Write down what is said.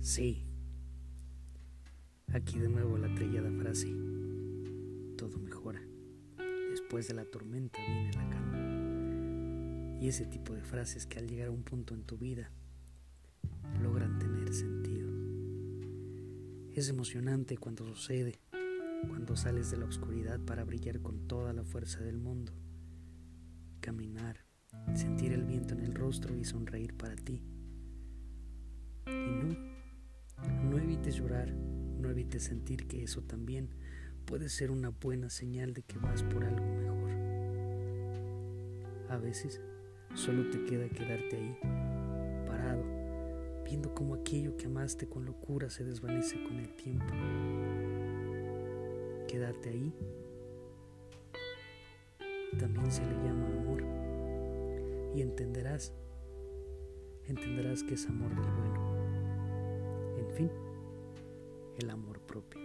Sí. Aquí de nuevo la trillada frase. Todo mejora. Después de la tormenta viene la calma. Y ese tipo de frases que al llegar a un punto en tu vida logran tener sentido. Es emocionante cuando sucede, cuando sales de la oscuridad para brillar con toda la fuerza del mundo. Caminar, sentir el viento en el rostro y sonreír para ti. Evites llorar, no evites sentir que eso también puede ser una buena señal de que vas por algo mejor. A veces solo te queda quedarte ahí, parado, viendo cómo aquello que amaste con locura se desvanece con el tiempo. Quedarte ahí también se le llama amor y entenderás, entenderás que es amor del bueno. En fin, el amor propio.